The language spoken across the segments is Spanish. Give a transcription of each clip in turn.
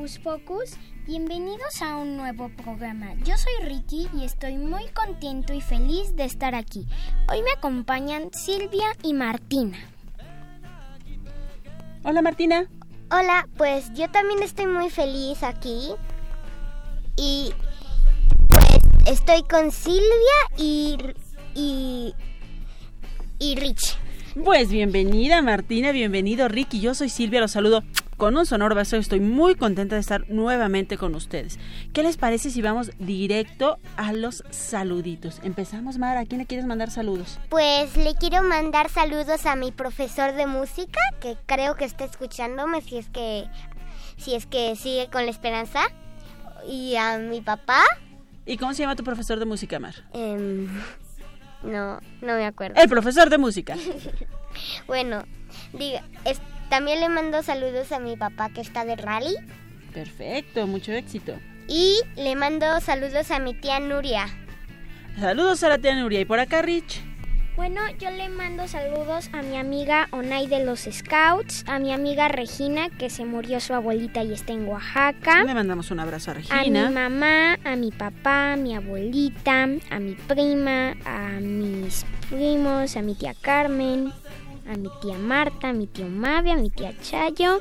Hocus Pocus, bienvenidos a un nuevo programa. Yo soy Ricky y estoy muy contento y feliz de estar aquí. Hoy me acompañan Silvia y Martina. Hola Martina. Hola, pues yo también estoy muy feliz aquí. Y pues estoy con Silvia y y y Rich. Pues bienvenida Martina, bienvenido Ricky. Yo soy Silvia, los saludo con un sonoro beso. Estoy muy contenta de estar nuevamente con ustedes. ¿Qué les parece si vamos directo a los saluditos? Empezamos, Mar. ¿A quién le quieres mandar saludos? Pues le quiero mandar saludos a mi profesor de música, que creo que está escuchándome si es que si es que sigue con la esperanza. Y a mi papá. ¿Y cómo se llama tu profesor de música, Mar? Em, no, no me acuerdo. El profesor de música. Bueno, diga, es- también le mando saludos a mi papá que está de rally. Perfecto, mucho éxito. Y le mando saludos a mi tía Nuria. Saludos a la tía Nuria. ¿Y por acá, Rich? Bueno, yo le mando saludos a mi amiga Onay de los Scouts, a mi amiga Regina, que se murió su abuelita y está en Oaxaca. Le mandamos un abrazo a A mi Regina. mamá, a mi papá, a mi abuelita, a mi prima, a mis primos, a mi tía Carmen, a mi tía Marta, a mi tío Mavi, a mi tía Chayo,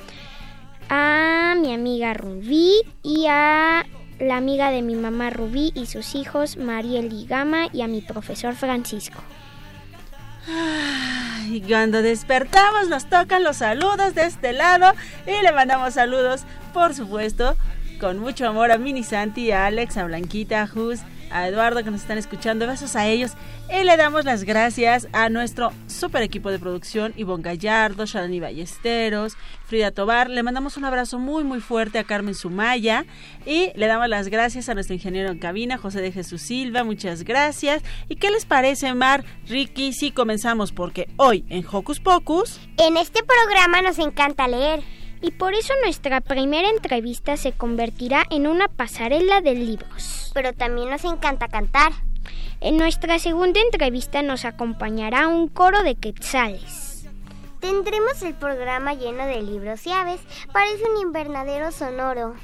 a mi amiga Rubí y a la amiga de mi mamá Rubí y sus hijos Mariel y Gama y a mi profesor Francisco. Y cuando despertamos nos tocan los saludos de este lado y le mandamos saludos, por supuesto, con mucho amor a Mini Santi, a Alex, a Blanquita, a Jus, a Eduardo que nos están escuchando. Besos a ellos y le damos las gracias a nuestro super equipo de producción, Ivonne Gallardo, Shalani Ballesteros, Frida Tobar. Le mandamos un abrazo muy muy fuerte a Carmen Sumaya y le damos las gracias a nuestro ingeniero en cabina, José de Jesús Silva. Muchas gracias. ¿Y qué les parece, Mar, Ricky? Si comenzamos porque hoy en Hocus Pocus... En este programa nos encanta leer. Y por eso nuestra primera entrevista se convertirá en una pasarela de libros. Pero también nos encanta cantar. En nuestra segunda entrevista nos acompañará un coro de quetzales. Tendremos el programa lleno de libros y aves. Parece un invernadero sonoro.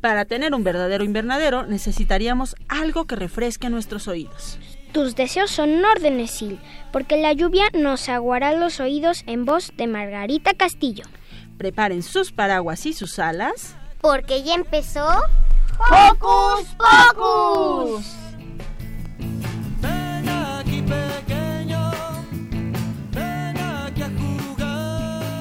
Para tener un verdadero invernadero necesitaríamos algo que refresque nuestros oídos. Tus deseos son órdenes, Sil, porque la lluvia nos aguará los oídos en voz de Margarita Castillo. Preparen sus paraguas y sus alas. Porque ya empezó. ¡Hocus Pocus! Ven aquí pequeño, ven aquí a jugar.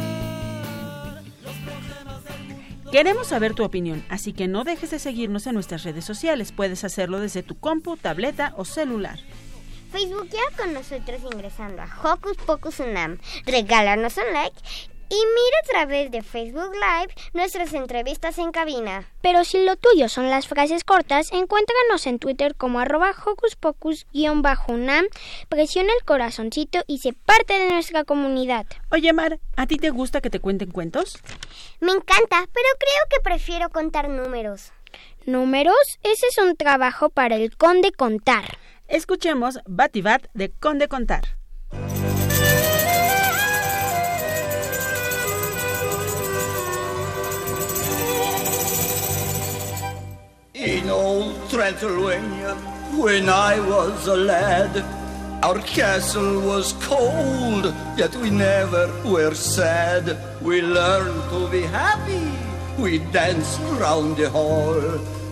Los problemas del mundo. Queremos saber tu opinión, así que no dejes de seguirnos en nuestras redes sociales. Puedes hacerlo desde tu compu, tableta o celular. Facebookea con nosotros ingresando a Hocus Pocus Unam. Regálanos un like y mira a través de Facebook Live nuestras entrevistas en cabina. Pero si lo tuyo son las frases cortas, encuéntranos en Twitter como arroba hocus pocus-unam, presiona el corazoncito y sé parte de nuestra comunidad. Oye, Mar, ¿a ti te gusta que te cuenten cuentos? Me encanta, pero creo que prefiero contar números. ¿Números? Ese es un trabajo para el conde contar. Escuchemos Batibat de Conde Contar. Il Luegna when I was a lad. Our castle was cold, yet we never were sad. We learned to be happy. We danced round the hall,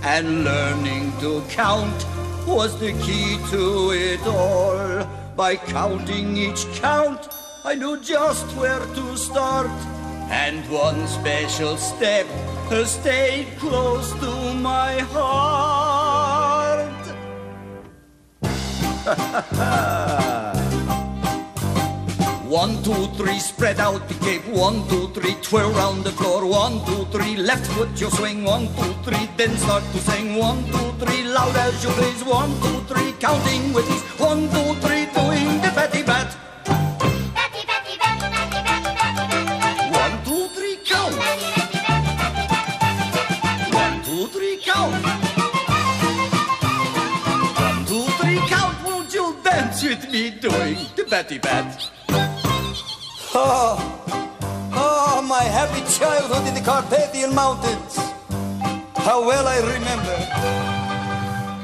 and learning to count was the key to it all. By counting each count, I knew just where to start. And one special step stayed close to my heart. One, two, three, spread out the cape. One, two, three, twirl round the floor. One, two, three, left foot you swing. One, two, three, then start to sing. One, two, three, loud as you please. One, two, three, counting with ease. One, two, three, doing the fatty bat. Doing the batty bat? Oh, oh, my happy childhood in the Carpathian Mountains. How well I remember.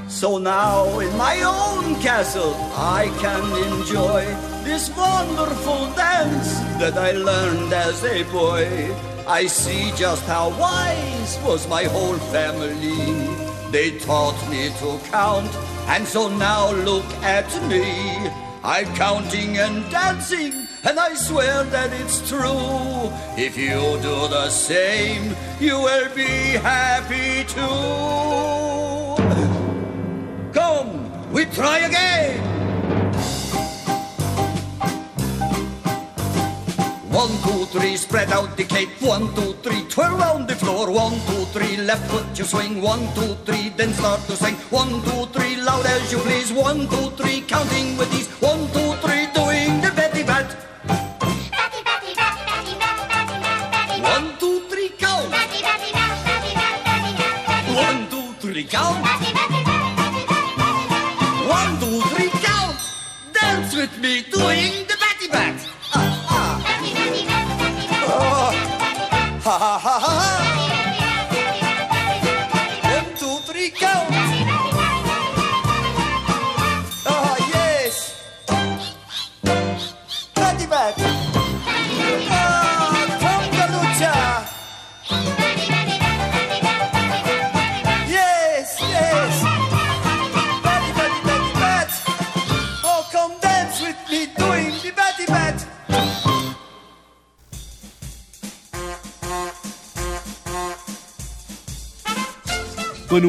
So now in my own castle I can enjoy this wonderful dance that I learned as a boy. I see just how wise was my whole family. They taught me to count, and so now look at me. I'm counting and dancing, and I swear that it's true. If you do the same, you will be happy too. Come, we try again. One, two, three, spread out the cape. One, two, three, twirl round the floor. One, two, three, left foot you swing. One, two, three, then start to sing. One, two, three, loud as you please. One, two, three, counting with ease. One, two,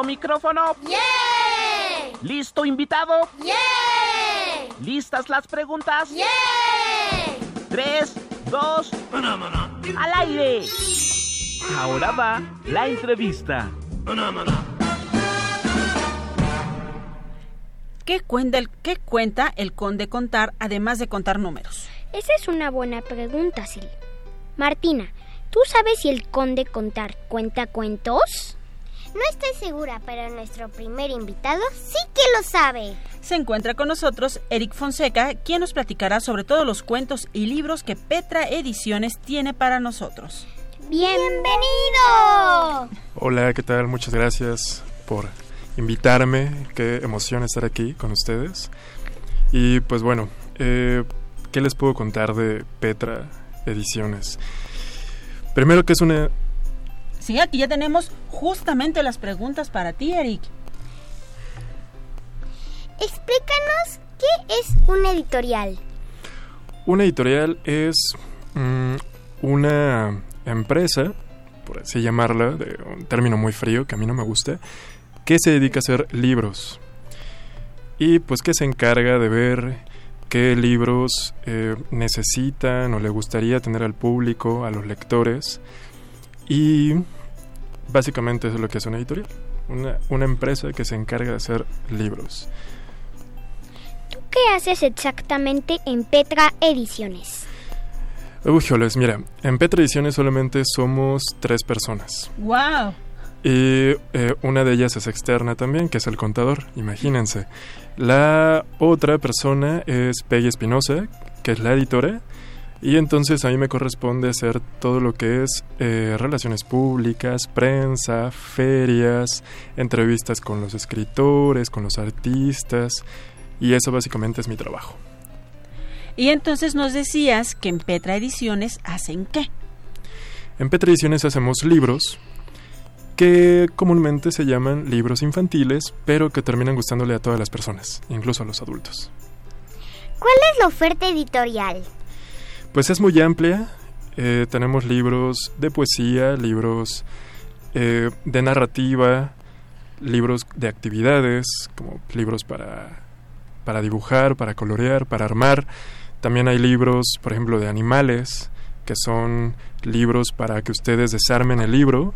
¿Listo micrófono? ¡Yeah! ¿Listo invitado? ¡Yeah! ¿Listas las preguntas? ¡Yeah! Tres, dos, al aire. Ahora va la entrevista. ¿Qué cuenta, el, ¿Qué cuenta el conde contar además de contar números? Esa es una buena pregunta, Sil. Martina, ¿tú sabes si el conde contar cuenta cuentos? No estoy segura, pero nuestro primer invitado sí que lo sabe. Se encuentra con nosotros Eric Fonseca, quien nos platicará sobre todos los cuentos y libros que Petra Ediciones tiene para nosotros. ¡Bienvenido! Hola, ¿qué tal? Muchas gracias por invitarme. Qué emoción estar aquí con ustedes. Y pues bueno, eh, ¿qué les puedo contar de Petra Ediciones? Primero que es una... Sí, aquí ya tenemos justamente las preguntas para ti, Eric. Explícanos qué es un editorial. Una editorial es mm, una empresa, por así llamarla, de un término muy frío que a mí no me gusta, que se dedica a hacer libros. Y pues que se encarga de ver qué libros eh, necesitan o le gustaría tener al público, a los lectores. Y básicamente eso es lo que es una editorial. una, una empresa que se encarga de hacer libros. ¿Qué haces exactamente en Petra Ediciones? Uy, joles, mira, en Petra Ediciones solamente somos tres personas. ¡Wow! Y eh, una de ellas es externa también, que es el contador, imagínense. La otra persona es Peggy Espinosa, que es la editora. Y entonces a mí me corresponde hacer todo lo que es eh, relaciones públicas, prensa, ferias, entrevistas con los escritores, con los artistas. Y eso básicamente es mi trabajo. Y entonces nos decías que en Petra Ediciones hacen qué? En Petra Ediciones hacemos libros que comúnmente se llaman libros infantiles, pero que terminan gustándole a todas las personas, incluso a los adultos. ¿Cuál es la oferta editorial? Pues es muy amplia. Eh, tenemos libros de poesía, libros eh, de narrativa, libros de actividades, como libros para, para dibujar, para colorear, para armar. También hay libros, por ejemplo, de animales, que son libros para que ustedes desarmen el libro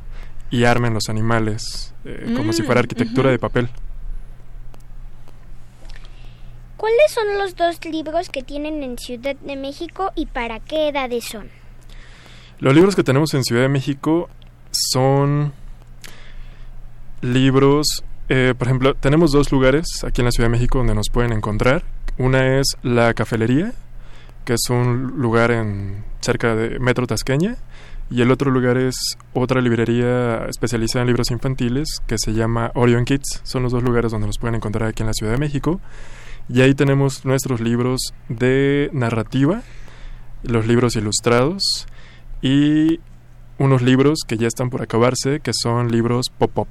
y armen los animales, eh, como si fuera Mm, arquitectura ujú. de papel. ¿Cuáles son los dos libros que tienen en Ciudad de México y para qué edades son? Los libros que tenemos en Ciudad de México son libros, eh, por ejemplo, tenemos dos lugares aquí en la Ciudad de México donde nos pueden encontrar. Una es la Cafelería, que es un lugar en cerca de Metro Tasqueña, y el otro lugar es otra librería especializada en libros infantiles que se llama Orion Kids. Son los dos lugares donde nos pueden encontrar aquí en la Ciudad de México. Y ahí tenemos nuestros libros de narrativa, los libros ilustrados y unos libros que ya están por acabarse, que son libros pop-up.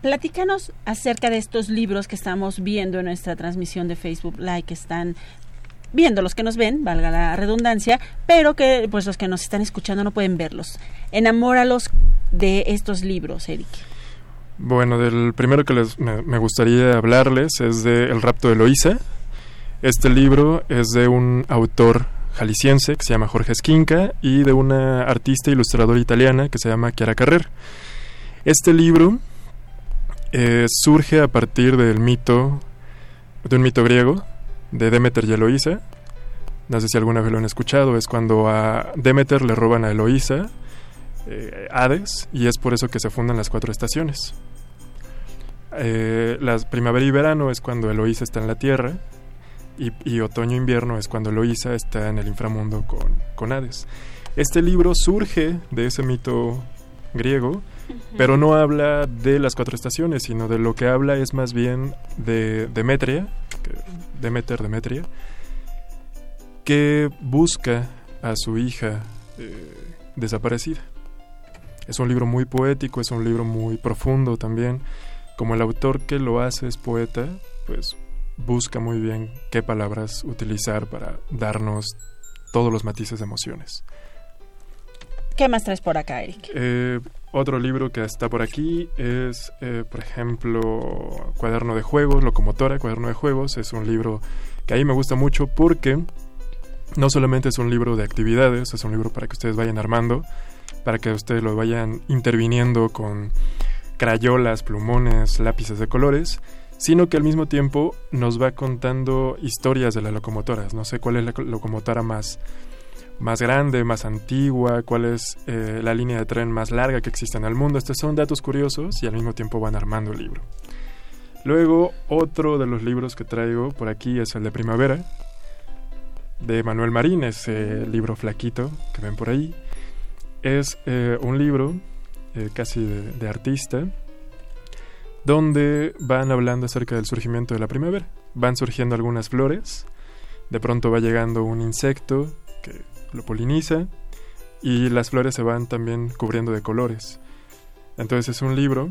Platícanos acerca de estos libros que estamos viendo en nuestra transmisión de Facebook Live, que están viendo los que nos ven, valga la redundancia, pero que pues los que nos están escuchando no pueden verlos. Enamóralos de estos libros, Eric. Bueno, del primero que les, me, gustaría hablarles es de El rapto de Eloísa. Este libro es de un autor jalisciense que se llama Jorge Esquinca y de una artista ilustradora italiana que se llama Chiara Carrer. Este libro eh, surge a partir del mito, de un mito griego, de Demeter y Eloísa. No sé si alguna vez lo han escuchado, es cuando a Demeter le roban a Eloísa eh, Hades y es por eso que se fundan las cuatro estaciones. Eh, las primavera y verano es cuando Eloísa está en la tierra y, y otoño e invierno es cuando Eloísa está en el inframundo con, con Hades. Este libro surge de ese mito griego, pero no habla de las cuatro estaciones, sino de lo que habla es más bien de Demetria, Demeter, Demetria, que busca a su hija eh, desaparecida. Es un libro muy poético, es un libro muy profundo también. Como el autor que lo hace es poeta, pues busca muy bien qué palabras utilizar para darnos todos los matices de emociones. ¿Qué más traes por acá, Eric? Eh, otro libro que está por aquí es, eh, por ejemplo, Cuaderno de Juegos, Locomotora, Cuaderno de Juegos. Es un libro que a mí me gusta mucho porque no solamente es un libro de actividades, es un libro para que ustedes vayan armando, para que ustedes lo vayan interviniendo con crayolas, plumones, lápices de colores, sino que al mismo tiempo nos va contando historias de las locomotoras. No sé cuál es la co- locomotora más, más grande, más antigua, cuál es eh, la línea de tren más larga que existe en el mundo. Estos son datos curiosos y al mismo tiempo van armando el libro. Luego, otro de los libros que traigo por aquí es el de Primavera, de Manuel Marín, ese libro flaquito que ven por ahí. Es eh, un libro eh, casi de, de artista, donde van hablando acerca del surgimiento de la primavera. Van surgiendo algunas flores, de pronto va llegando un insecto que lo poliniza y las flores se van también cubriendo de colores. Entonces es un libro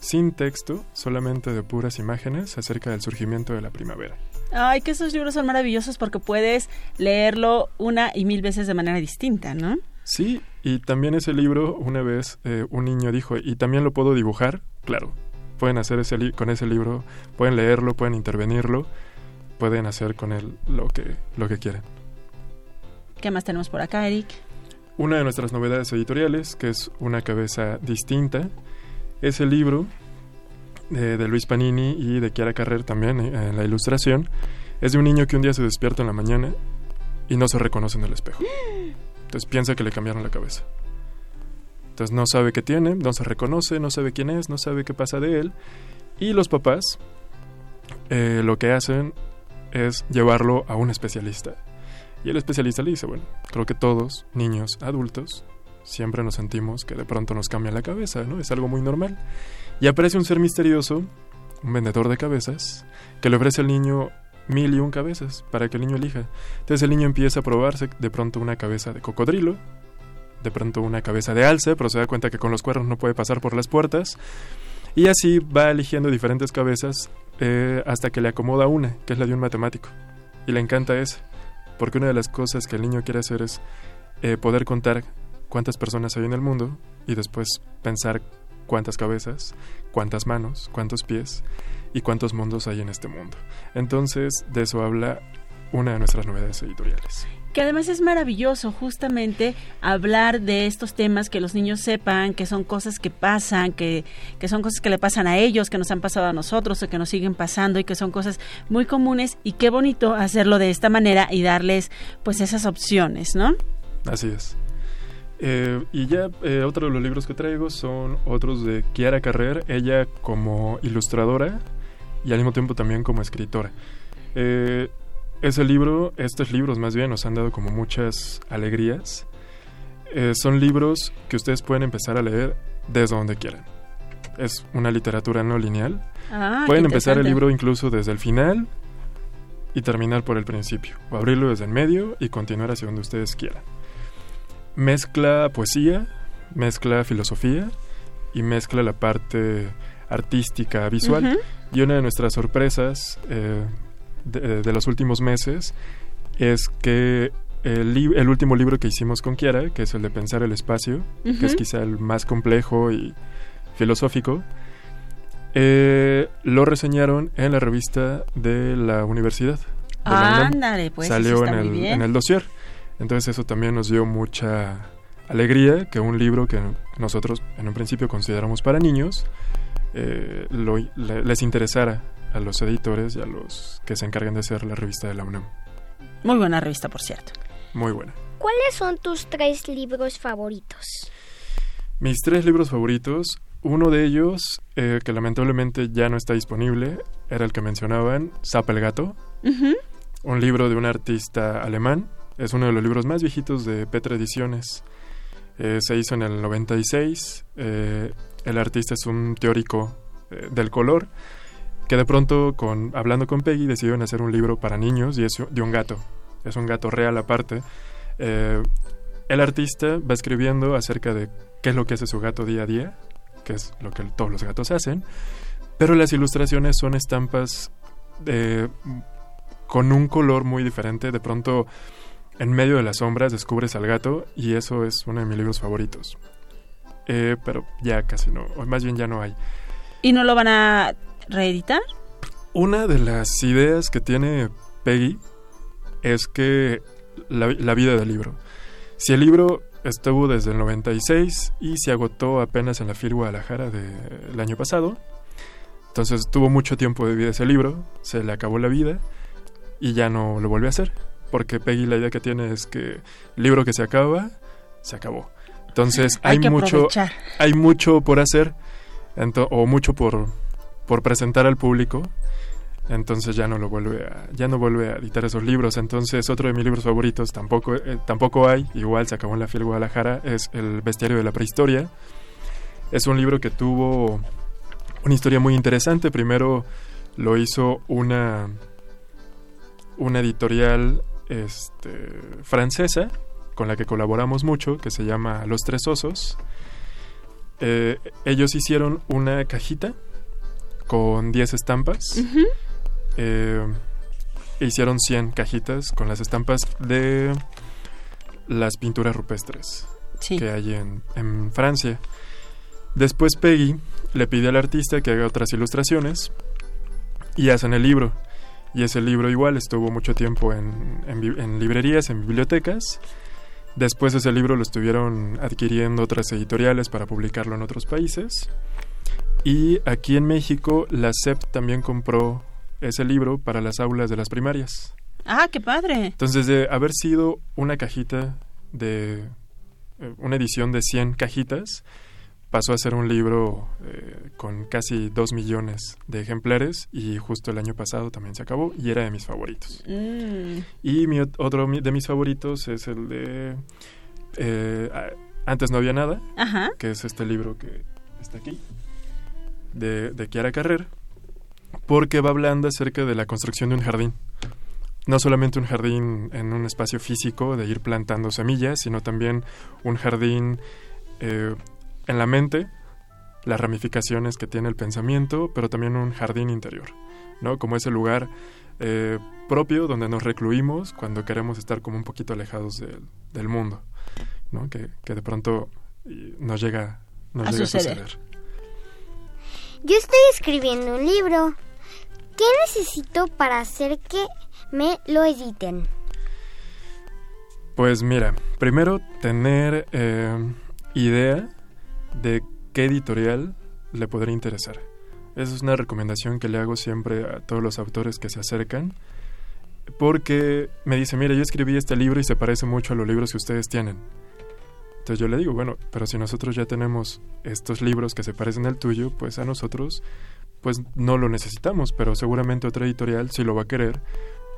sin texto, solamente de puras imágenes acerca del surgimiento de la primavera. Ay, que esos libros son maravillosos porque puedes leerlo una y mil veces de manera distinta, ¿no? Sí, y también ese libro, una vez eh, un niño dijo, ¿y también lo puedo dibujar? Claro, pueden hacer ese li- con ese libro, pueden leerlo, pueden intervenirlo, pueden hacer con él lo que, lo que quieran. ¿Qué más tenemos por acá, Eric? Una de nuestras novedades editoriales, que es una cabeza distinta, Ese libro de, de Luis Panini y de Chiara Carrer también eh, en la ilustración es de un niño que un día se despierta en la mañana y no se reconoce en el espejo. Entonces piensa que le cambiaron la cabeza. Entonces no sabe qué tiene, no se reconoce, no sabe quién es, no sabe qué pasa de él. Y los papás eh, lo que hacen es llevarlo a un especialista. Y el especialista le dice, bueno, creo que todos, niños, adultos, siempre nos sentimos que de pronto nos cambia la cabeza, ¿no? Es algo muy normal. Y aparece un ser misterioso, un vendedor de cabezas, que le ofrece al niño mil y un cabezas para que el niño elija. Entonces el niño empieza a probarse de pronto una cabeza de cocodrilo, de pronto una cabeza de alce, pero se da cuenta que con los cuernos no puede pasar por las puertas. Y así va eligiendo diferentes cabezas eh, hasta que le acomoda una, que es la de un matemático. Y le encanta esa, porque una de las cosas que el niño quiere hacer es eh, poder contar cuántas personas hay en el mundo y después pensar cuántas cabezas, cuántas manos, cuántos pies y cuántos mundos hay en este mundo. Entonces, de eso habla una de nuestras novedades editoriales. Que además es maravilloso justamente hablar de estos temas, que los niños sepan que son cosas que pasan, que, que son cosas que le pasan a ellos, que nos han pasado a nosotros o que nos siguen pasando y que son cosas muy comunes y qué bonito hacerlo de esta manera y darles pues esas opciones, ¿no? Así es. Eh, y ya eh, otro de los libros que traigo son otros de Kiara Carrer, ella como ilustradora y al mismo tiempo también como escritora. Eh, ese libro, estos libros más bien, nos han dado como muchas alegrías. Eh, son libros que ustedes pueden empezar a leer desde donde quieran. Es una literatura no lineal. Ah, pueden empezar el libro incluso desde el final y terminar por el principio. O abrirlo desde el medio y continuar hacia donde ustedes quieran. Mezcla poesía, mezcla filosofía y mezcla la parte artística, visual. Y una de nuestras sorpresas eh, de, de los últimos meses es que el, último libro que hicimos con Kiara, que es el de Pensar el Espacio, que es quizá el más complejo y filosófico, eh, lo reseñaron en la revista de la universidad. de la UNAM. Ándale, pues, Salió en el, en el dossier. Entonces eso también nos dio mucha alegría que un libro que nosotros en un principio consideramos para niños eh, lo- le- les interesara a los editores y a los que se encargan de hacer la revista de la UNAM. Muy buena revista, por cierto. Muy buena. ¿Cuáles son tus tres libros favoritos? Mis tres libros favoritos, uno de ellos, eh, que lamentablemente ya no está disponible, era el que mencionaban, Zap el Gato, un libro de un artista alemán. Es uno de los libros más viejitos de Petra Ediciones. Eh, se hizo en el 96. eh, el artista es un teórico eh, del color que de pronto, con, hablando con Peggy, decidieron hacer un libro para niños y es de un gato. Es un gato real aparte. Eh, el artista va escribiendo acerca de qué es lo que hace su gato día a día, que es lo que todos los gatos hacen, pero las ilustraciones son estampas de, con un color muy diferente. De pronto, en medio de las sombras, descubres al gato y eso es uno de mis libros favoritos. Eh, pero ya casi no, o más bien ya no hay. ¿Y no lo van a reeditar? Una de las ideas que tiene Peggy es que la, la vida del libro. Si el libro estuvo desde el 96 y se agotó apenas en la FIL Guadalajara del año pasado, entonces tuvo mucho tiempo de vida ese libro, se le acabó la vida y ya no lo volvió a hacer. Porque Peggy la idea que tiene es que el libro que se acaba, se acabó. Entonces Hay mucho, aprovechar. hay mucho por hacer o mucho por, por presentar al público. Entonces ya no lo vuelve a, ya no vuelve a editar esos libros. Entonces otro de mis libros favoritos tampoco, eh, tampoco hay, igual se acabó en la Fiel Guadalajara, es El Bestiario de la Prehistoria. Es un libro que tuvo una historia muy interesante. Primero lo hizo una, una editorial este, francesa con la que colaboramos mucho, que se llama Los Tres Osos. Eh, ellos hicieron una cajita con 10 estampas. Eh, hicieron 100 cajitas con las estampas de las pinturas rupestres que hay en, en Francia. Después Peggy le pide al artista que haga otras ilustraciones y hacen el libro. Y ese libro igual estuvo mucho tiempo en, en bi- en librerías, en bibliotecas. Después ese libro lo estuvieron adquiriendo otras editoriales para publicarlo en otros países. Y aquí en México, la SEP también compró ese libro para las aulas de las primarias. Ah, qué padre. Entonces, de haber sido una cajita de... eh, una edición de 100 cajitas, pasó a ser un libro eh, con casi 2 millones de ejemplares y justo el año pasado también se acabó y era de mis favoritos. Mm. Y mi, ot- otro de mis favoritos es el de eh, Antes no había nada, Ajá. que es este libro que está aquí, de, de Kiara Carrer, porque va hablando acerca de la construcción de un jardín. No solamente un jardín en un espacio físico de ir plantando semillas, sino también un jardín eh, en la mente, las ramificaciones que tiene el pensamiento, pero también un jardín interior, ¿no? Como ese lugar eh, propio donde nos recluimos cuando queremos estar como un poquito alejados del, del mundo, ¿no? Que, que de pronto y, nos llega, nos A llega suceder. a suceder. Yo estoy escribiendo un libro. ¿Qué necesito para hacer que me lo editen? Pues mira, primero tener eh, idea de qué editorial le podría interesar. Esa es una recomendación que le hago siempre a todos los autores que se acercan. Porque me dice, mira, yo escribí este libro y se parece mucho a los libros que ustedes tienen. Entonces yo le digo, bueno, pero si nosotros ya tenemos estos libros que se parecen al tuyo, pues a nosotros pues no lo necesitamos, pero seguramente otra editorial sí lo va a querer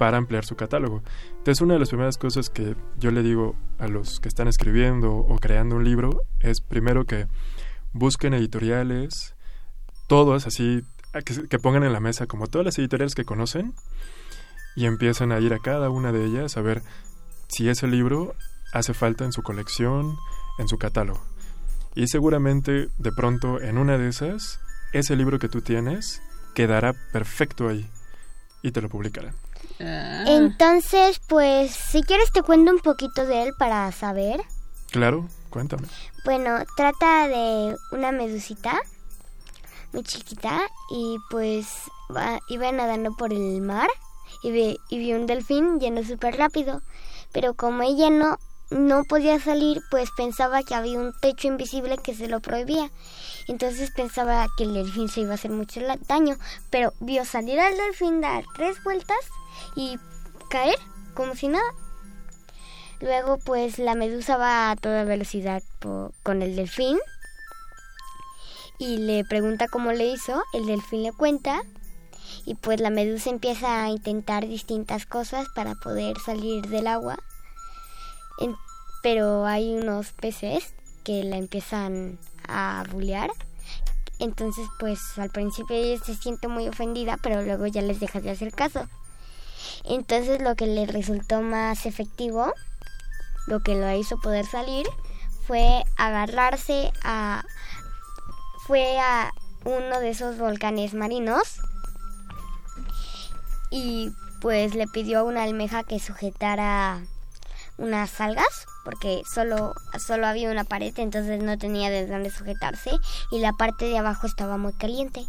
para ampliar su catálogo. Entonces una de las primeras cosas que yo le digo a los que están escribiendo o creando un libro es primero que busquen editoriales, todas así, que pongan en la mesa como todas las editoriales que conocen y empiecen a ir a cada una de ellas a ver si ese libro hace falta en su colección, en su catálogo. Y seguramente de pronto en una de esas, ese libro que tú tienes quedará perfecto ahí y te lo publicarán. Ah. Entonces, pues, si quieres te cuento un poquito de él para saber. Claro, cuéntame. Bueno, trata de una medusita muy chiquita y pues va, iba nadando por el mar y, ve, y vio un delfín yendo súper rápido. Pero como ella no, no podía salir, pues pensaba que había un techo invisible que se lo prohibía. Entonces pensaba que el delfín se iba a hacer mucho daño, pero vio salir al delfín, dar tres vueltas y caer como si nada. Luego pues la medusa va a toda velocidad con el delfín y le pregunta cómo le hizo, el delfín le cuenta y pues la medusa empieza a intentar distintas cosas para poder salir del agua. Pero hay unos peces que la empiezan a bullear. Entonces pues al principio ella se siente muy ofendida, pero luego ya les deja de hacer caso. Entonces lo que le resultó más efectivo, lo que lo hizo poder salir, fue agarrarse a... fue a uno de esos volcanes marinos y pues le pidió a una almeja que sujetara unas algas porque solo solo había una pared entonces no tenía de dónde sujetarse y la parte de abajo estaba muy caliente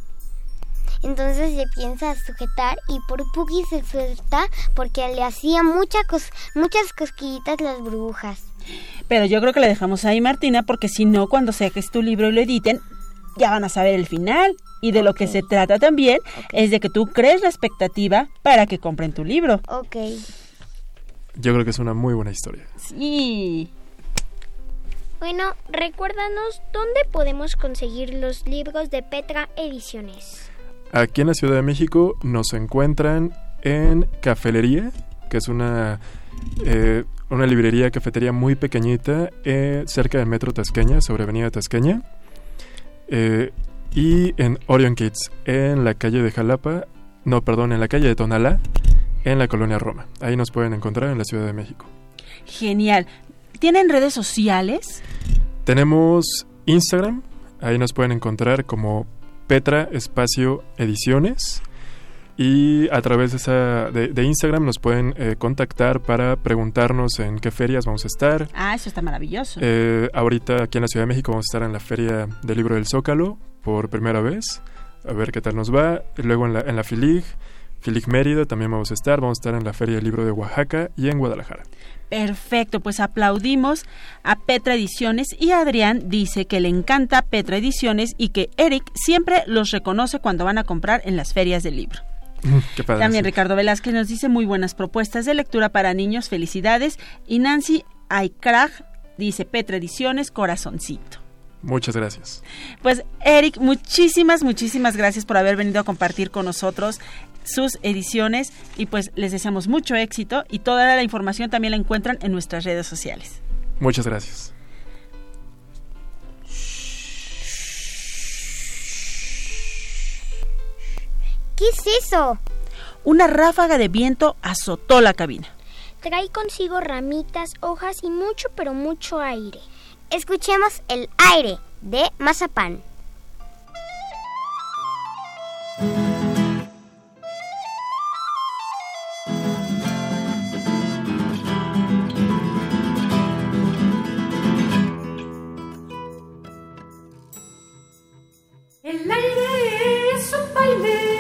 entonces se piensa sujetar y por Puki se suelta porque le hacía mucha cos- muchas cosquillitas las burbujas Pero yo creo que la dejamos ahí, Martina, porque si no, cuando saques tu libro y lo editen, ya van a saber el final. Y de lo que se trata también es de que tú crees la expectativa para que compren tu libro. Ok. Yo creo que es una muy buena historia. Sí. Bueno, recuérdanos dónde podemos conseguir los libros de Petra Ediciones. Aquí en la Ciudad de México nos encuentran en Cafelería, que es una, eh, una librería, cafetería muy pequeñita, eh, cerca del Metro Tasqueña, sobre Avenida Tasqueña. Eh, y en Orion Kids, en la calle de Jalapa, no, perdón, en la calle de Tonalá, en la colonia Roma. Ahí nos pueden encontrar en la Ciudad de México. Genial. ¿Tienen redes sociales? Tenemos Instagram, ahí nos pueden encontrar como Petra Espacio Ediciones. Y a través de, esa, de, de Instagram nos pueden eh, contactar para preguntarnos en qué ferias vamos a estar. Ah, eso está maravilloso. Eh, ahorita aquí en la Ciudad de México vamos a estar en la Feria del Libro del Zócalo por primera vez. A ver qué tal nos va. Luego en la, en la FILIG, Filig Mérida también vamos a estar. Vamos a estar en la Feria del Libro de Oaxaca y en Guadalajara. Perfecto, pues aplaudimos a Petra Ediciones y Adrián dice que le encanta Petra Ediciones y que Eric siempre los reconoce cuando van a comprar en las ferias del libro. Qué padre. También sí. Ricardo Velázquez nos dice muy buenas propuestas de lectura para niños, felicidades. Y Nancy Aykrag dice Petra Ediciones, corazoncito. Muchas gracias. Pues Eric, muchísimas, muchísimas gracias por haber venido a compartir con nosotros sus ediciones y pues les deseamos mucho éxito y toda la información también la encuentran en nuestras redes sociales. Muchas gracias. ¿Qué es eso? Una ráfaga de viento azotó la cabina. Trae consigo ramitas, hojas y mucho, pero mucho aire. Escuchemos el aire de Mazapán. El aire es un baile,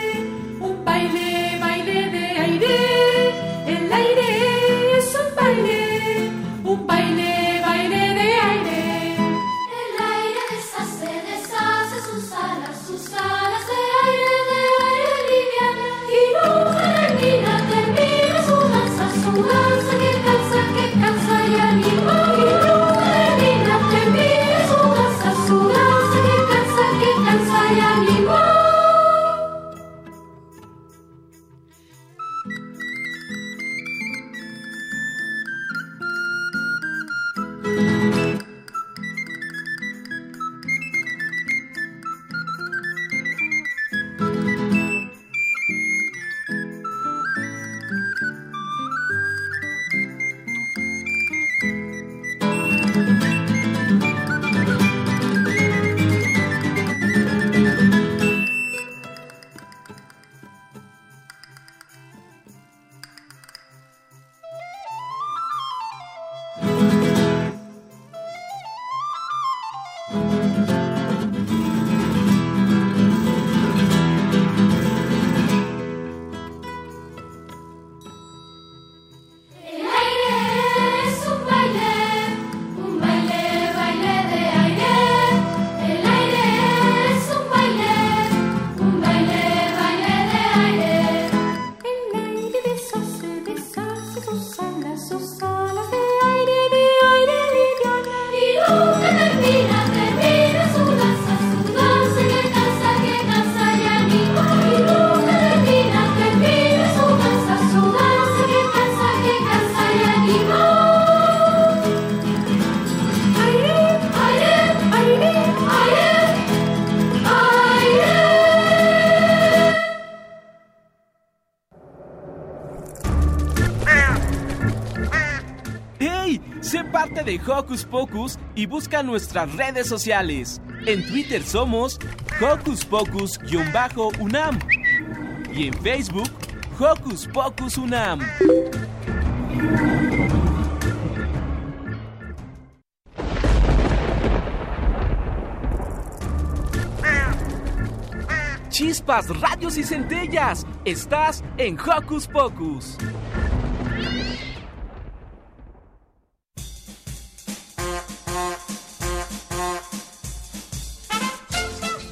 Hocus Pocus y busca nuestras redes sociales. En Twitter somos Hocus Pocus-UNAM y en Facebook Hocus Pocus UNAM. Chispas, radios y centellas. Estás en Hocus Pocus.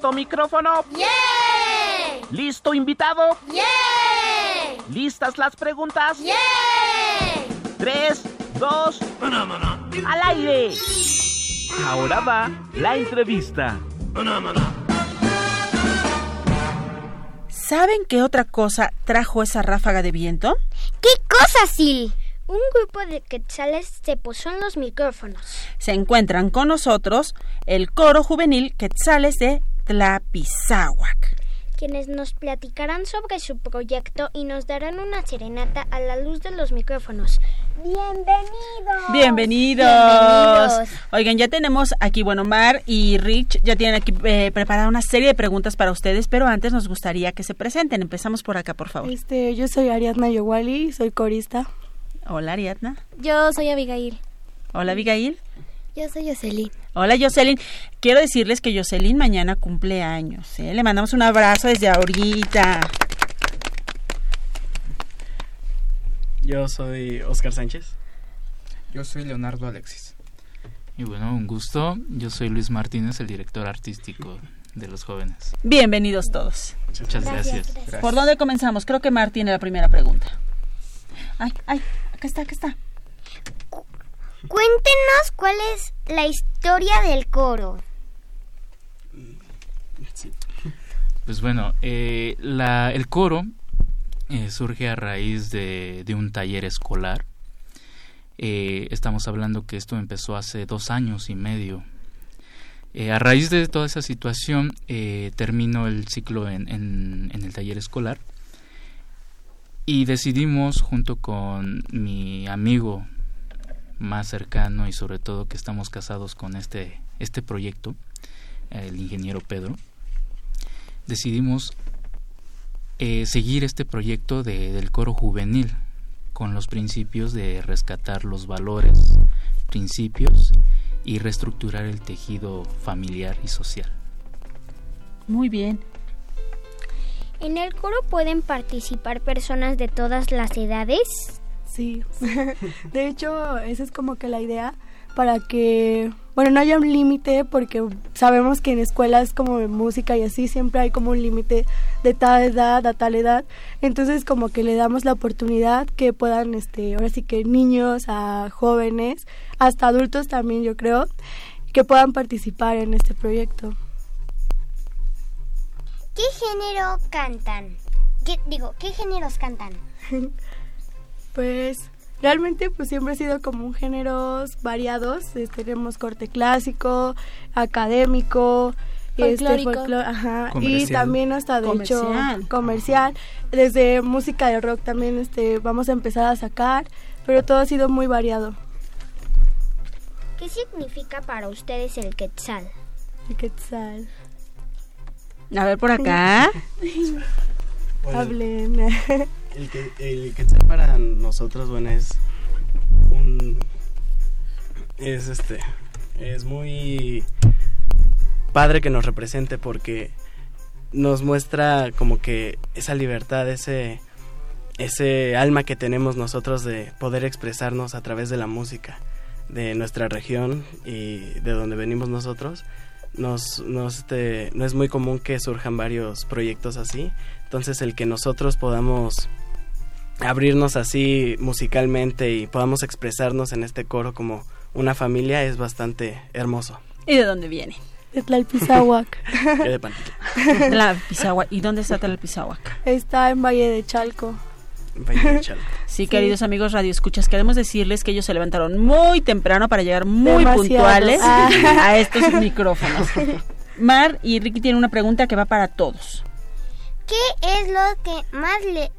¿Listo micrófono? ¡Yeah! ¿Listo invitado? ¡Yeah! ¿Listas las preguntas? ¡Yeah! Tres, dos, al aire. Ahora va la entrevista. ¿Saben qué otra cosa trajo esa ráfaga de viento? ¿Qué cosa, Sil? Un grupo de quetzales se posó en los micrófonos. Se encuentran con nosotros el coro juvenil Quetzales de Tlapizáhuac. quienes nos platicarán sobre su proyecto y nos darán una serenata a la luz de los micrófonos. ¡Bienvenidos! Bienvenidos. Bienvenidos. Oigan, ya tenemos aquí, bueno, Mar y Rich ya tienen aquí eh, preparada una serie de preguntas para ustedes, pero antes nos gustaría que se presenten. Empezamos por acá, por favor. Este, yo soy Ariadna Yowali, soy corista. Hola, Ariadna. Yo soy Abigail. Hola, Abigail. Yo soy Jocelyn. Hola, Jocelyn. Quiero decirles que Jocelyn mañana cumple años. ¿eh? Le mandamos un abrazo desde ahorita. Yo soy Oscar Sánchez. Yo soy Leonardo Alexis. Y bueno, un gusto. Yo soy Luis Martínez, el director artístico de los jóvenes. Bienvenidos todos. Muchas gracias. ¿Por dónde comenzamos? Creo que Mar tiene la primera pregunta. Ay, ay, acá está, acá está. Cuéntenos cuál es la historia del coro. Pues bueno, eh, el coro eh, surge a raíz de, un taller escolar. Eh, estamos hablando que esto empezó hace dos años y medio. A raíz de toda esa situación, termino el ciclo en el taller escolar y decidimos junto con mi amigo más cercano y sobre todo que estamos casados con este, este proyecto, el ingeniero Pedro, decidimos eh, seguir este proyecto de, del coro juvenil con los principios de rescatar los valores, principios y reestructurar el tejido familiar y social. Muy bien. ¿En el coro pueden participar personas de todas las edades? Sí, de hecho esa es como que la idea para que, bueno, no haya un límite porque sabemos que en escuelas como de música y así siempre hay como un límite de tal edad a tal edad, entonces como que le damos la oportunidad que puedan, este, ahora sí que niños, a jóvenes, hasta adultos también yo creo, que puedan participar en este proyecto. ¿Qué género cantan? ¿Qué, digo, ¿qué géneros cantan? Pues realmente pues siempre ha sido como un géneros variados. Eh, tenemos corte clásico, académico, este, folclor- ajá, y también hasta de Comercial. hecho comercial. Desde música de rock también este vamos a empezar a sacar, pero todo ha sido muy variado. ¿Qué significa para ustedes el quetzal? El quetzal. A ver por acá. Hablen. El, que, el para nosotros, bueno, es un... Es este... Es muy padre que nos represente porque nos muestra como que esa libertad, ese, ese alma que tenemos nosotros de poder expresarnos a través de la música de nuestra región y de donde venimos nosotros. Nos, nos, este, no es muy común que surjan varios proyectos así. Entonces el que nosotros podamos abrirnos así musicalmente y podamos expresarnos en este coro como una familia es bastante hermoso. ¿Y de dónde viene? De Tlalpizahuac. Yo de Pisagua. ¿Y dónde está Tlalpizahuac? Está en Valle de Chalco. Valle de Chalco. Sí, queridos amigos Radio Escuchas, queremos decirles que ellos se levantaron muy temprano para llegar muy Demasiado. puntuales Ah. a estos micrófonos. Mar y Ricky tienen una pregunta que va para todos. ¿Qué es lo que más le-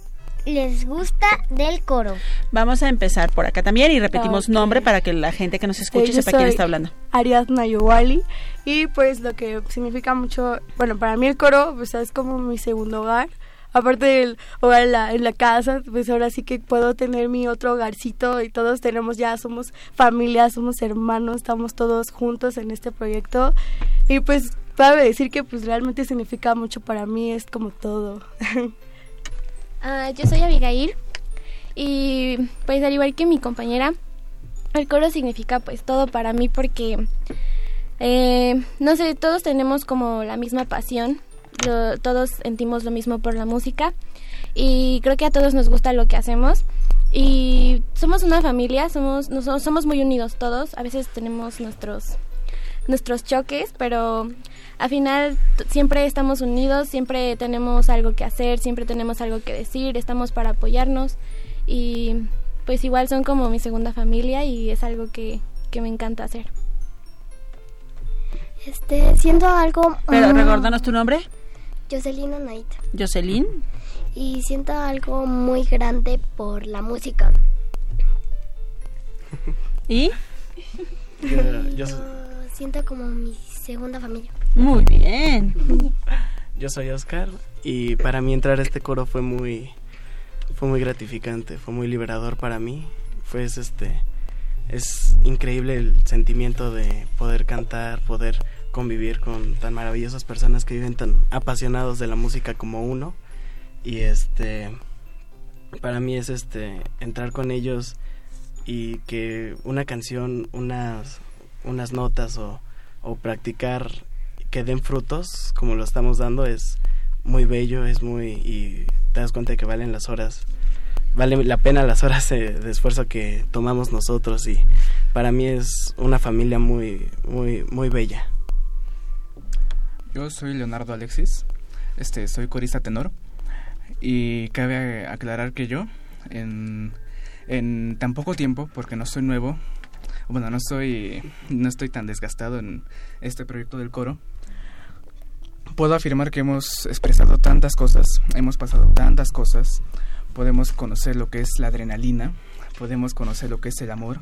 les gusta del coro? Vamos a empezar por acá también y repetimos Ok. nombre para que la gente que nos escuche yo sepa quién está hablando. Ariadna Yowali y pues lo que significa mucho, bueno, para mí el coro pues es como mi segundo hogar. Aparte del hogar en la, en la casa, pues ahora sí que puedo tener mi otro hogarcito y todos tenemos ya, somos familia, somos hermanos, estamos todos juntos en este proyecto y pues cabe decir que pues realmente significa mucho para mí, es como todo. Ah, yo soy Abigail y pues al igual que mi compañera, el coro significa pues todo para mí porque eh, no sé, todos tenemos como la misma pasión, todos sentimos lo mismo por la música y creo que a todos nos gusta lo que hacemos y somos una familia, somos nos- somos muy unidos todos, a veces tenemos nuestros nuestros choques, pero al final siempre estamos unidos, siempre tenemos algo que hacer, siempre tenemos algo que decir, estamos para apoyarnos y pues igual son como mi segunda familia y es algo que, que me encanta hacer. Este, siendo algo... Pero mm, recuérdanos tu nombre. Jocelyn Night. Jocelyn. Y siento algo muy grande por la música. ¿Y? Yo, yo- Siento como mi segunda familia. Muy bien. yo soy Oscar y para mí entrar a este coro fue muy fue muy gratificante, fue muy liberador para mí. Fue es, este es increíble el sentimiento de poder cantar, poder convivir con tan maravillosas personas que viven tan apasionados de la música como uno y este para mí es este entrar con ellos y que una canción, unas unas notas o, o practicar que den frutos como lo estamos dando es muy bello, es muy y te das cuenta que valen las horas, vale la pena las horas de, de esfuerzo que tomamos nosotros y para mí es una familia muy muy muy bella. Yo soy Leonardo Alexis, este, soy corista tenor y cabe aclarar que yo en, en tan poco tiempo, porque no soy nuevo, bueno, no soy, no estoy tan desgastado en este proyecto del coro, puedo afirmar que hemos expresado tantas cosas, hemos pasado tantas cosas, podemos conocer lo que es la adrenalina, podemos conocer lo que es el amor,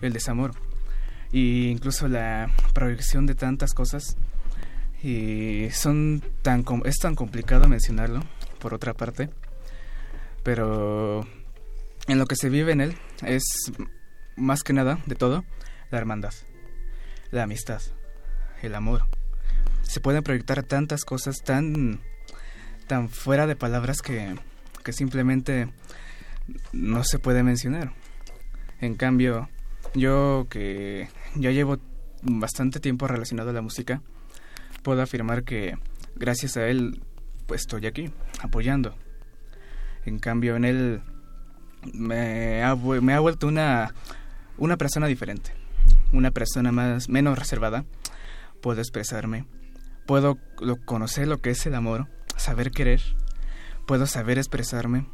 el desamor, e incluso la proyección de tantas cosas. Y son tan es tan complicado mencionarlo por otra parte pero en lo que se vive en él es más que nada de todo la hermandad la amistad el amor. Se pueden proyectar tantas cosas tan tan fuera de palabras que que simplemente no se puede mencionar. En cambio yo que ya llevo bastante tiempo relacionado a la música puedo afirmar que gracias a él pues estoy aquí apoyando. En cambio en él me ha, me ha vuelto una una persona diferente una persona más menos reservada puedo expresarme puedo lo- conocer lo que es el amor saber querer puedo saber expresarme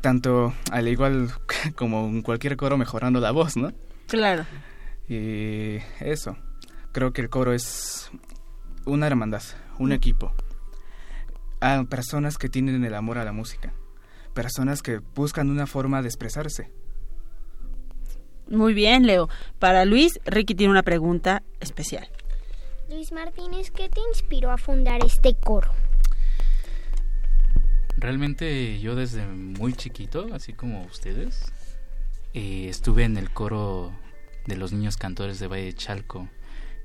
tanto al igual como en cualquier coro mejorando la voz no Claro. y eso, creo que el coro es una hermandad, un equipo. A personas que tienen el amor a la música, personas que buscan una forma de expresarse. Muy bien, Leo. Para Luis, Ricky tiene una pregunta especial. Luis Martínez, ¿qué te inspiró a fundar este coro? Realmente yo desde muy chiquito, así como ustedes, eh, estuve en el coro de los niños cantores de Valle de Chalco,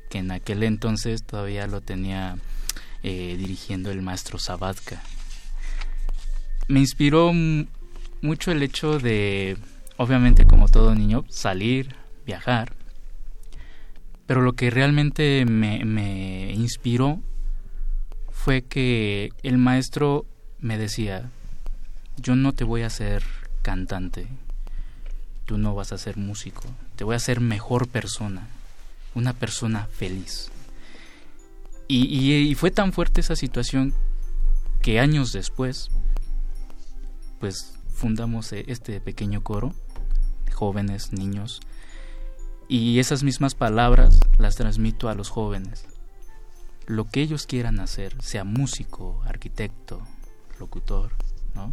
que en aquel entonces todavía lo tenía eh, dirigiendo el maestro Sabatka. Me inspiró mucho el hecho de, obviamente como todo niño, salir, viajar, pero lo que realmente me, inspiró fue que el maestro me decía, yo no te voy a hacer cantante, tú no vas a ser músico, te voy a hacer mejor persona, una persona feliz. Y, y- y fue tan fuerte esa situación que años después, pues fundamos eh, este pequeño coro, jóvenes, niños, y esas mismas palabras las transmito a los jóvenes. Lo que ellos quieran hacer, sea músico, arquitecto, locutor, ¿no?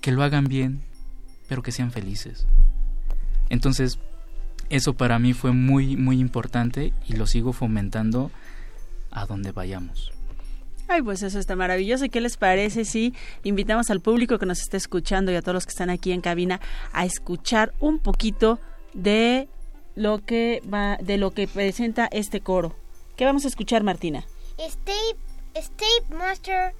Que lo hagan bien, pero que sean felices. Entonces, eso para mí fue muy, muy importante y lo sigo fomentando a donde vayamos. Ay, pues eso está maravilloso. ¿Y qué les parece si invitamos al público que nos está escuchando y a todos los que están aquí en cabina a escuchar un poquito de lo que va, de lo que presenta este coro? ¿Qué vamos a escuchar, Martina? State Master.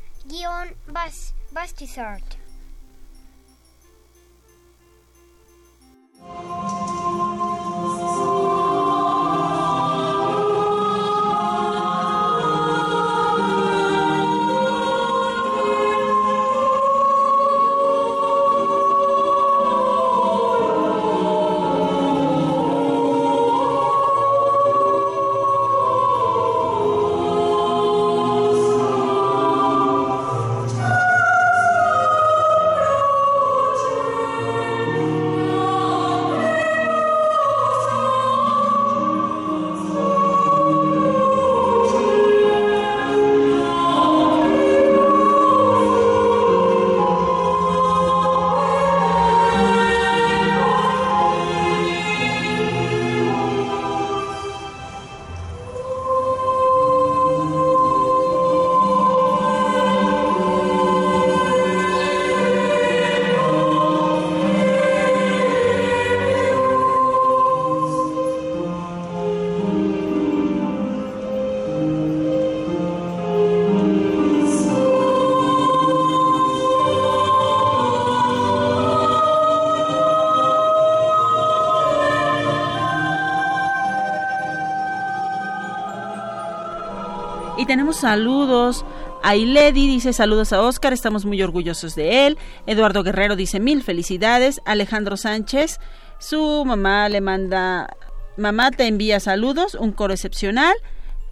Tenemos saludos. Ailedi dice saludos a Oscar, estamos muy orgullosos de él. Eduardo Guerrero dice mil felicidades. Alejandro Sánchez, su mamá le manda, mamá te envía saludos, un coro excepcional.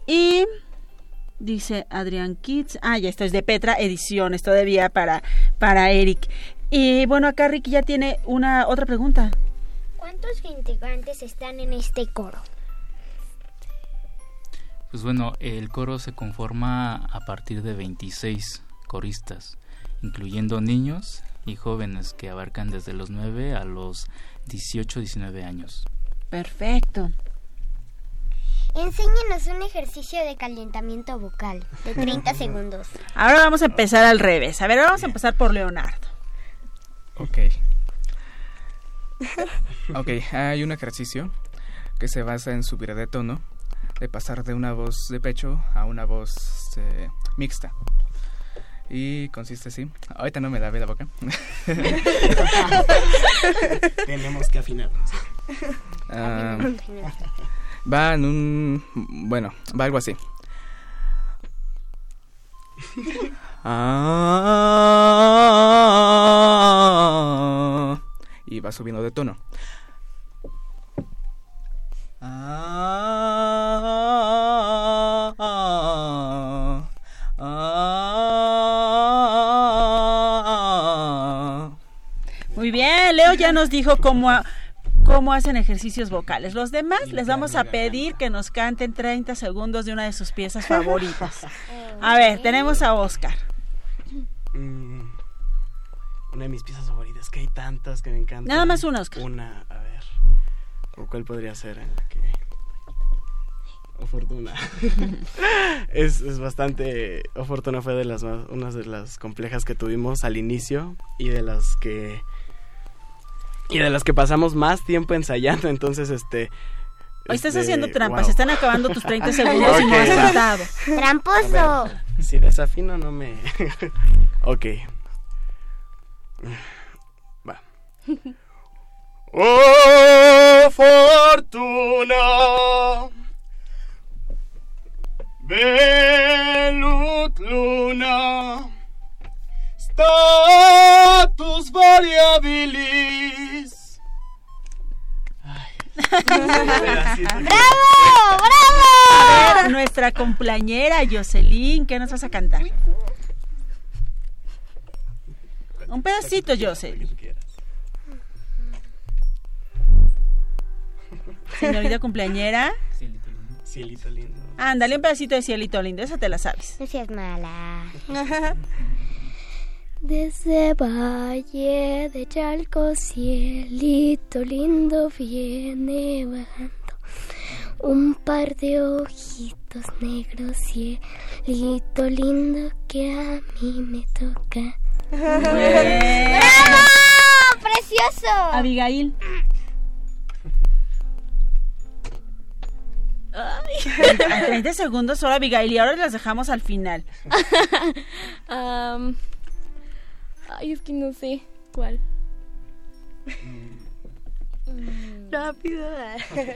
Y dice Adrián Kids, ah, ya esto es de Petra Ediciones, todavía para, para Eric. Y bueno, acá Ricky ya tiene una otra pregunta. ¿Cuántos integrantes están en este coro? Pues bueno, el coro se conforma a partir de 26 coristas, incluyendo niños y jóvenes que abarcan desde los 9 a los 18, 19 años. Perfecto. Enséñenos un ejercicio de calentamiento vocal de 30 segundos. Ahora vamos a empezar al revés. A ver, vamos a empezar por Leonardo. Ok. Ok, hay un ejercicio que se basa en subir de tono, de pasar de una voz de pecho a una voz eh, mixta. Y consiste así. Ahorita no me lavé la boca. Tenemos que afinarnos. Ah, va en un... Bueno, va algo así. Ah, y va subiendo de tono. Ya nos dijo cómo, cómo hacen ejercicios vocales. Los demás les vamos a pedir que nos canten 30 segundos de una de sus piezas favoritas. A ver, tenemos a Oscar. Mm, una de mis piezas favoritas, que hay tantas que me encantan. Nada más una, Oscar. Una, a ver. ¿O cuál podría ser en la que... O Fortuna. es, es bastante... O Fortuna fue de las más, una de las complejas que tuvimos al inicio y de las que... Y de las que pasamos más tiempo ensayando, entonces este... Hoy estás este, haciendo trampas, wow. se están acabando tus 30 segundos y no has cantado. ¡Tramposo! Ver, si desafino no me... ok. Va. Oh, fortuna. Velut luna. Status variabilis. ¡Bravo! ¡Bravo! A ver, nuestra compañera Jocelyn, ¿qué nos vas a cantar? Un pedacito, Jocelyn. Señorita cumpleañera. Cielito lindo. Ándale, un pedacito de cielito lindo, esa te la sabes. No seas mala. Desde Valle de Chalco, cielito lindo viene bajando. Un par de ojitos negros, cielito lindo que a mí me toca. ¡Bravo! ¡Precioso! Abigail. Ay, 30 segundos solo Abigail y ahora las dejamos al final. Am, ay, es que no sé cuál. Rápido.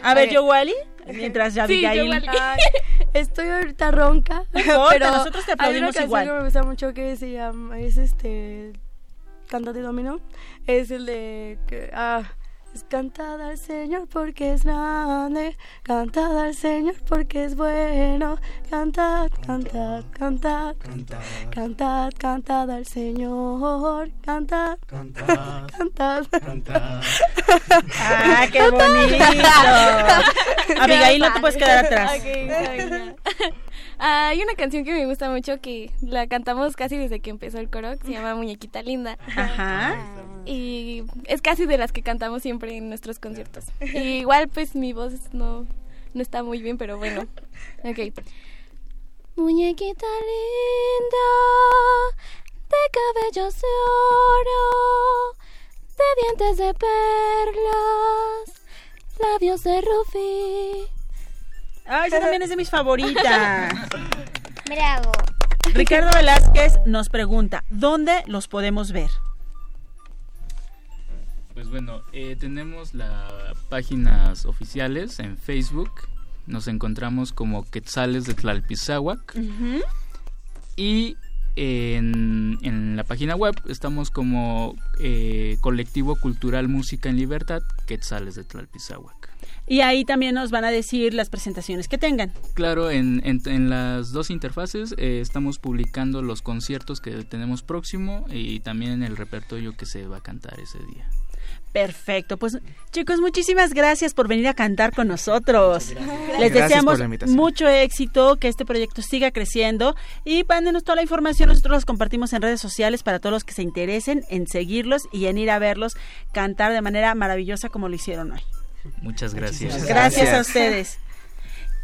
A ver, yo Wally, mientras Sí, Abigail. yo. Ay, estoy ahorita ronca. No pero nosotros te Hay una aplaudimos canción igual. que me gusta mucho que se llama. Es este. Cántate Domino. Es el de. Que, ah, es cantada al Señor porque es grande. Cantada al Señor porque es bueno. Cantad, cantad, cantad. Cantad, cantad al Señor. Cantad, Cantad. cantad. Cantad. Ah, qué bonito. Abigail, no te puedes quedar atrás. Ah, Hay una canción que me gusta mucho que la cantamos casi desde que empezó el coro, que se llama Muñequita Linda. Ajá. Y es casi de las que cantamos siempre en nuestros conciertos. Y igual pues mi voz no, no está muy bien, pero bueno. Ok. Muñequita linda, de cabellos de oro, de dientes de perlas, labios de rubí. Ah, esa también es de mis favoritas. Bravo. Ricardo Velázquez nos pregunta, ¿dónde los podemos ver? Pues bueno, eh, tenemos las páginas oficiales en Facebook, Nos encontramos como Quetzales de Tlalpizahuac. Y en, en la página web estamos como eh, Colectivo Cultural Música en Libertad, Quetzales de Tlalpizahuac. Y ahí también nos van a decir las presentaciones que tengan. Claro, en, en- en las dos interfaces eh, estamos publicando los conciertos que tenemos próximo y también el repertorio que se va a cantar ese día. Perfecto, pues chicos, muchísimas gracias por venir a cantar con nosotros. Les Gracias deseamos mucho éxito, que este proyecto siga creciendo y mándenos toda la información, nosotros los compartimos en redes sociales para todos los que se interesen en seguirlos y en ir a verlos cantar de manera maravillosa como lo hicieron hoy. Muchas gracias. Gracias, a ustedes.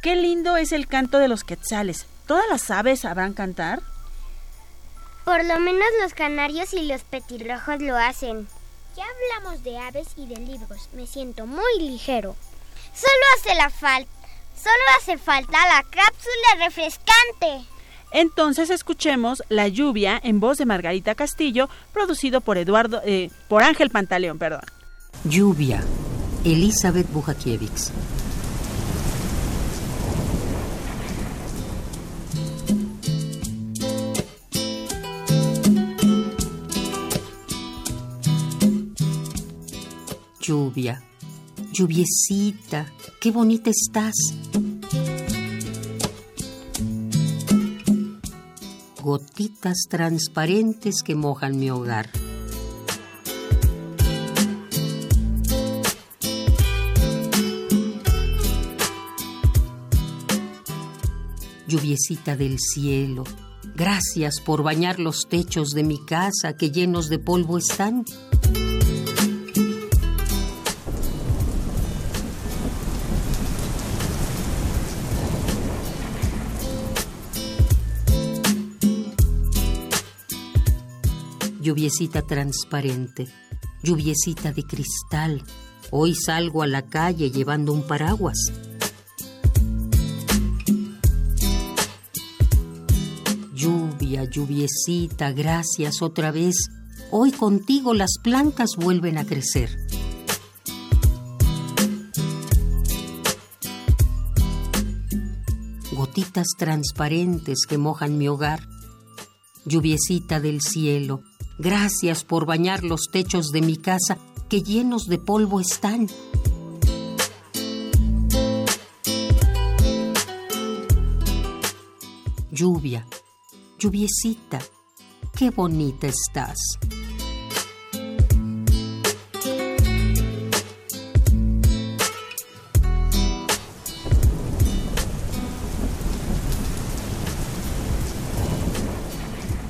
Qué lindo es el canto de los quetzales. ¿Todas las aves sabrán cantar? Por lo menos los canarios y los petirrojos lo hacen. Ya hablamos de aves y de libros. Me siento muy ligero. Solo hace la falta. Solo hace falta la cápsula refrescante. Entonces escuchemos La lluvia en voz de Margarita Castillo, producido por Eduardo, eh, por Ángel Pantaleón, perdón. Lluvia. Elizabeth Bujakiewicz. Lluvia. Lluviecita. Qué bonita estás. Gotitas transparentes que mojan mi hogar. Lluviecita del cielo, gracias por bañar los techos de mi casa que llenos de polvo están. Lluviecita transparente, lluviecita de cristal. Hoy salgo a la calle llevando un paraguas. Lluvia, lluviecita, gracias otra vez. Hoy contigo las plantas vuelven a crecer. Gotitas transparentes que mojan mi hogar. Lluviecita del cielo, gracias por bañar los techos de mi casa que llenos de polvo están. Lluvia, lluviecita, qué bonita estás.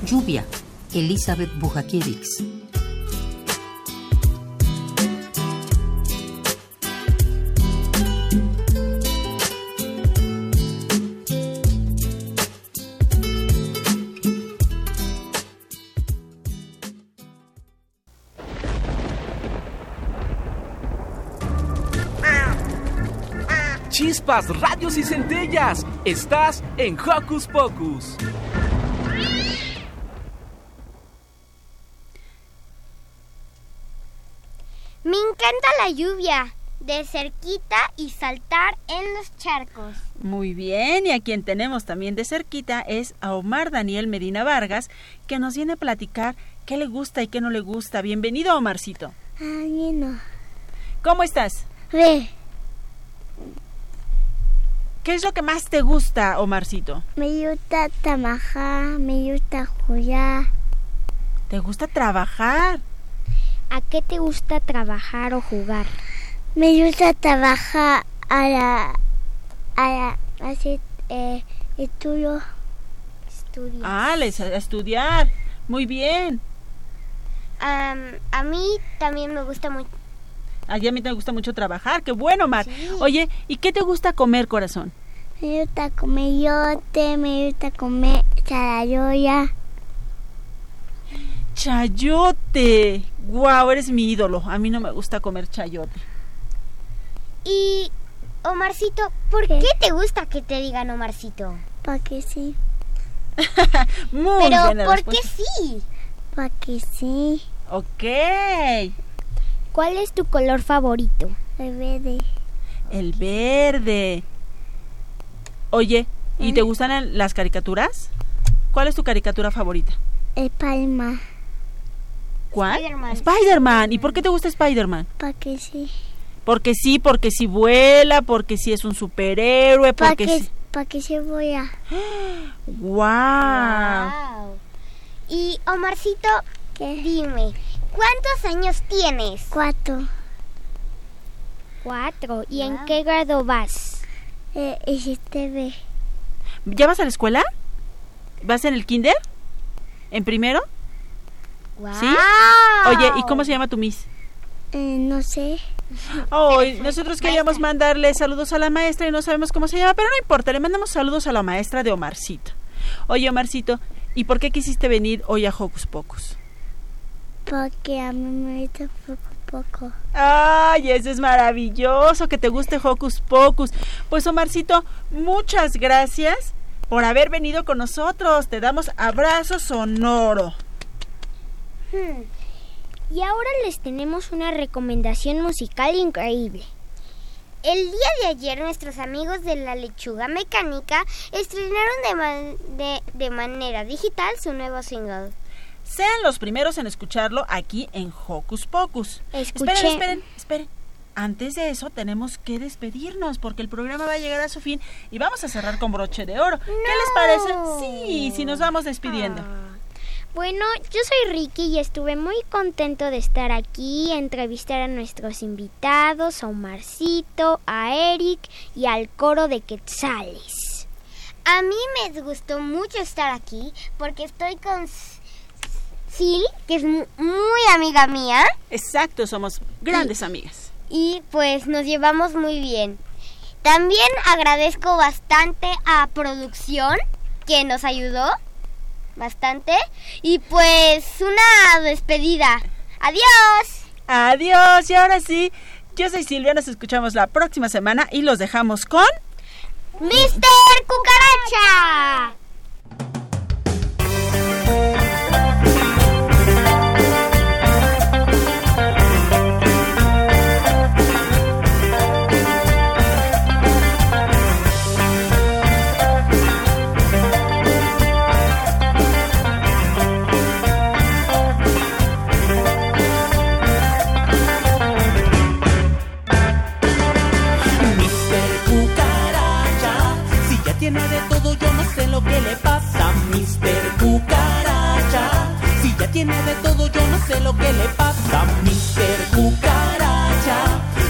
Lluvia, Elizabeth Bujakiewicz. Chispas, radios y centellas. Estás en Hocus Pocus. Me encanta la lluvia. De cerquita y saltar en los charcos. Muy bien, y a quien tenemos también de cerquita es a Omar Daniel Medina Vargas, que nos viene a platicar qué le gusta y qué no le gusta. Bienvenido, Omarcito. Ay, no. ¿Cómo estás? Ve, ¿Qué es lo que más te gusta, Omarcito? me gusta trabajar, me gusta jugar. ¿Te gusta trabajar? ¿A qué te gusta trabajar o jugar? Me gusta trabajar a la... a la... hacer eh, estudio. Estudio. Ah, les a estudiar. Muy bien. Am, a mí también me gusta mucho. Allí a mí me gusta mucho trabajar. Qué bueno, Omar. Oye, ¿y qué te gusta comer, corazón? Me gusta comer yote, me gusta comer charayoya. Chayote. Guau, eres mi ídolo. A mí no me gusta comer chayote. Y, Omarcito, ¿por qué? te gusta que te digan Omarcito? Porque sí. Muy Pero, buena ¿por qué sí? Porque sí. Ok. ¿Cuál es tu color favorito? El verde. El verde. Oye, ¿y te gustan las caricaturas? ¿Cuál es tu caricatura favorita? El palma. ¿Cuál? Spider-Man. Spider-Man. ¿Y por qué te gusta Spider-Man? ¿Para que sí? Porque sí, porque sí vuela, porque sí es un superhéroe, ¿Para porque que, sí... pa' que se voy a...? ¡Wow! Y Omarcito, dime, ¿cuántos años tienes? Cuatro. Cuatro. ¿Y en qué grado vas? Eh, STV. ¿Ya vas a la escuela? ¿Vas en el kinder? ¿En primero? ¿Sí? Oye, ¿y cómo se llama tu miss? Eh, no sé. Hoy nosotros queríamos mandarle saludos a la maestra y no sabemos cómo se llama, pero no importa, le mandamos saludos a la maestra de Omarcito. Oye, Omarcito, ¿y por qué quisiste venir hoy a Hocus Pocus? Porque a mí me gusta poco poco. Ay, eso es maravilloso, que te guste Hocus Pocus. Pues Omarcito, muchas gracias por haber venido con nosotros. Te damos abrazo sonoro. Hmm. Y ahora les tenemos una recomendación musical increíble. El día de ayer nuestros amigos de la lechuga mecánica estrenaron de, man- de, de manera digital su nuevo single. Sean los primeros en escucharlo aquí en Hocus Pocus. Escuché. Esperen, esperen, esperen. Antes de eso tenemos que despedirnos porque el programa va a llegar a su fin y vamos a cerrar con broche de oro. ¿Qué les parece? Sí, si nos vamos despidiendo. Bueno, yo soy Ricky y estuve muy contento de estar aquí, entrevistar a nuestros invitados, a Omarcito, a Eric y al coro de Quetzales. A mí me gustó mucho estar aquí porque estoy con Sil, que es mu- muy amiga mía. Exacto, somos grandes amigas. Y pues nos llevamos muy bien. También agradezco bastante a producción que nos ayudó bastante. Y pues una despedida. Adiós. Adiós, y ahora sí, yo soy Silvia, nos escuchamos la próxima semana y los dejamos con... Mister Cucaracha. Tiene de todo, yo no sé lo que le pasa. Mister Cucaracha, si ya tiene de todo, yo no sé lo que le pasa. Mister Cucaracha,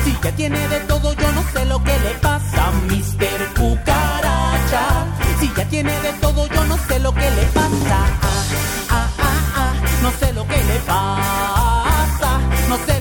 si ya tiene de todo, yo no sé lo que le pasa. Mister Cucaracha, si ya tiene de todo, yo no sé lo que le pasa. Ah, ah, ah, ah, no sé lo que le pasa, no sé